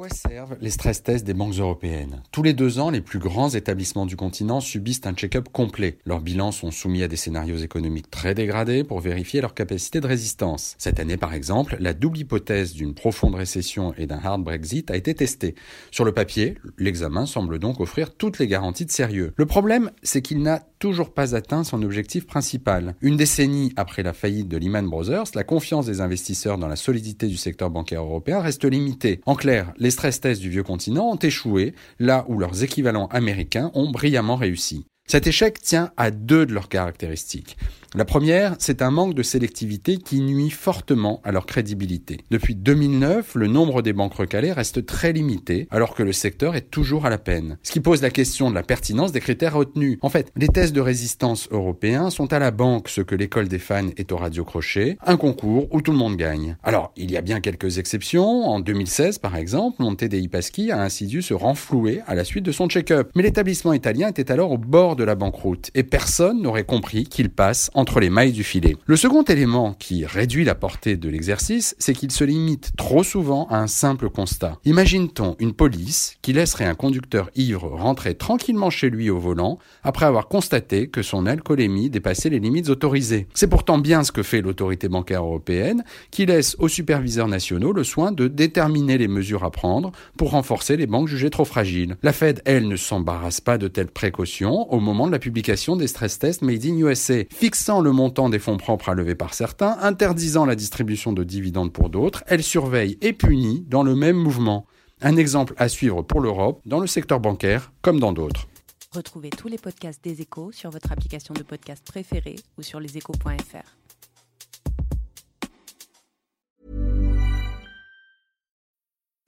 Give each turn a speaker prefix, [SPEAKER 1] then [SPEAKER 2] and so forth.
[SPEAKER 1] quoi servent les stress tests des banques européennes? Tous les deux ans, les plus grands établissements du continent subissent un check-up complet. Leurs bilans sont soumis à des scénarios économiques très dégradés pour vérifier leur capacité de résistance. Cette année, par exemple, la double hypothèse d'une profonde récession et d'un hard Brexit a été testée. Sur le papier, l'examen semble donc offrir toutes les garanties de sérieux. Le problème, c'est qu'il n'a toujours pas atteint son objectif principal. Une décennie après la faillite de Lehman Brothers, la confiance des investisseurs dans la solidité du secteur bancaire européen reste limitée. En clair, les stress tests du vieux continent ont échoué là où leurs équivalents américains ont brillamment réussi. Cet échec tient à deux de leurs caractéristiques. La première, c'est un manque de sélectivité qui nuit fortement à leur crédibilité. Depuis 2009, le nombre des banques recalées reste très limité, alors que le secteur est toujours à la peine. Ce qui pose la question de la pertinence des critères retenus. En fait, les tests de résistance européens sont à la banque ce que l'école des fans est au radio-crochet, un concours où tout le monde gagne. Alors, il y a bien quelques exceptions. En 2016, par exemple, Monte dei Paschi a ainsi dû se renflouer à la suite de son check-up. Mais l'établissement italien était alors au bord la banqueroute, et personne n'aurait compris qu'il passe entre les mailles du filet. Le second élément qui réduit la portée de l'exercice, c'est qu'il se limite trop souvent à un simple constat. Imagine-t-on une police qui laisserait un conducteur ivre rentrer tranquillement chez lui au volant après avoir constaté que son alcoolémie dépassait les limites autorisées. C'est pourtant bien ce que fait l'autorité bancaire européenne qui laisse aux superviseurs nationaux le soin de déterminer les mesures à prendre pour renforcer les banques jugées trop fragiles. La Fed, elle, ne s'embarrasse pas de telles précautions au moment de la publication des stress tests made in USA, fixant le montant des fonds propres à lever par certains, interdisant la distribution de dividendes pour d'autres, elle surveille et punit dans le même mouvement. Un exemple à suivre pour l'Europe, dans le secteur bancaire comme dans d'autres.
[SPEAKER 2] Retrouvez tous les podcasts des échos sur votre application de podcast préférée ou sur leséchos.fr.